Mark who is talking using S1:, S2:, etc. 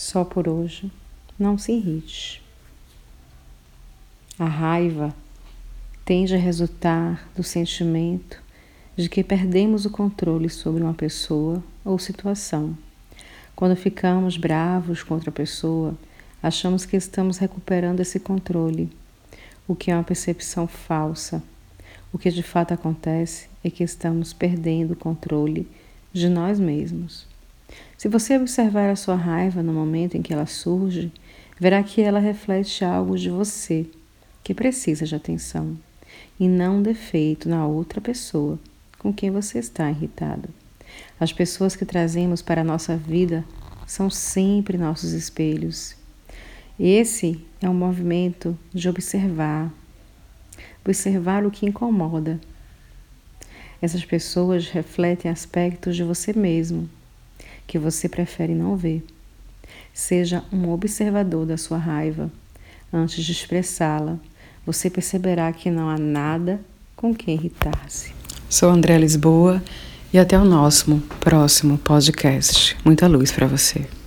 S1: só por hoje, não se irrite. A raiva tende a resultar do sentimento de que perdemos o controle sobre uma pessoa ou situação. Quando ficamos bravos contra a pessoa, achamos que estamos recuperando esse controle, o que é uma percepção falsa. O que de fato acontece é que estamos perdendo o controle de nós mesmos. Se você observar a sua raiva no momento em que ela surge, verá que ela reflete algo de você que precisa de atenção e não um defeito na outra pessoa com quem você está irritado. As pessoas que trazemos para a nossa vida são sempre nossos espelhos. Esse é um movimento de observar, observar o que incomoda. Essas pessoas refletem aspectos de você mesmo que você prefere não ver. Seja um observador da sua raiva antes de expressá-la você perceberá que não há nada com que irritar-se.
S2: Sou André Lisboa e até o nosso próximo podcast. Muita luz para você.